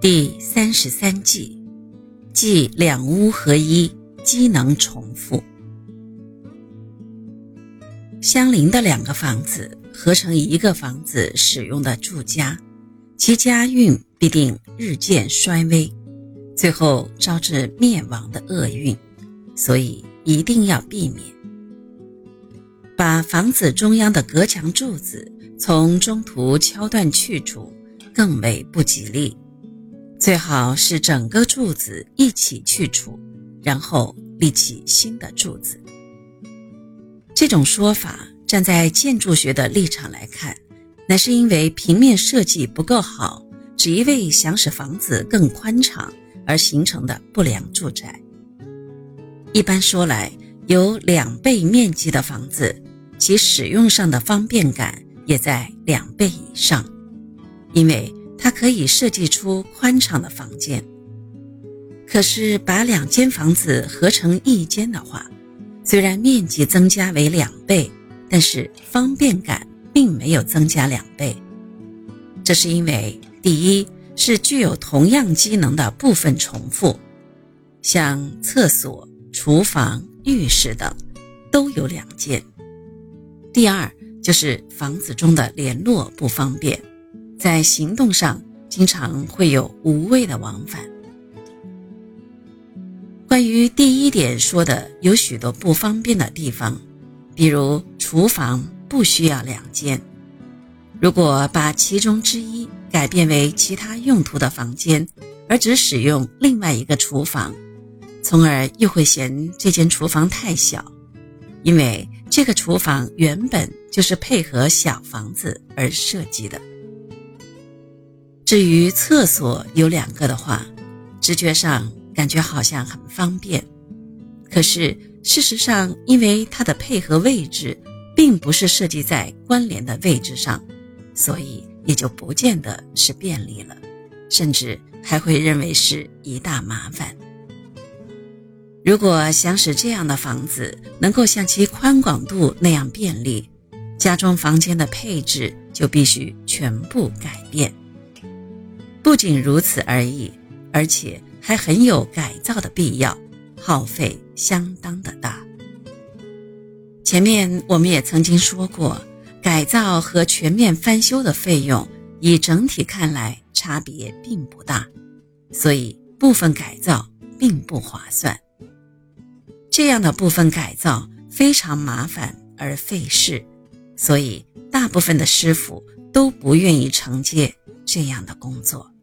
第三十三计，即两屋合一，机能重复。相邻的两个房子合成一个房子使用的住家，其家运必定日渐衰微，最后招致灭亡的厄运，所以一定要避免。把房子中央的隔墙柱子从中途敲断去除，更为不吉利。最好是整个柱子一起去除，然后立起新的柱子。这种说法站在建筑学的立场来看，乃是因为平面设计不够好，只一味想使房子更宽敞而形成的不良住宅。一般说来，有两倍面积的房子，其使用上的方便感也在两倍以上，因为。它可以设计出宽敞的房间，可是把两间房子合成一间的话，虽然面积增加为两倍，但是方便感并没有增加两倍。这是因为第一是具有同样机能的部分重复，像厕所、厨房、浴室等都有两间；第二就是房子中的联络不方便。在行动上，经常会有无谓的往返。关于第一点说的，有许多不方便的地方，比如厨房不需要两间，如果把其中之一改变为其他用途的房间，而只使用另外一个厨房，从而又会嫌这间厨房太小，因为这个厨房原本就是配合小房子而设计的。至于厕所有两个的话，直觉上感觉好像很方便，可是事实上，因为它的配合位置并不是设计在关联的位置上，所以也就不见得是便利了，甚至还会认为是一大麻烦。如果想使这样的房子能够像其宽广度那样便利，家中房间的配置就必须全部改变。不仅如此而已，而且还很有改造的必要，耗费相当的大。前面我们也曾经说过，改造和全面翻修的费用，以整体看来差别并不大，所以部分改造并不划算。这样的部分改造非常麻烦而费事，所以大部分的师傅都不愿意承接这样的工作。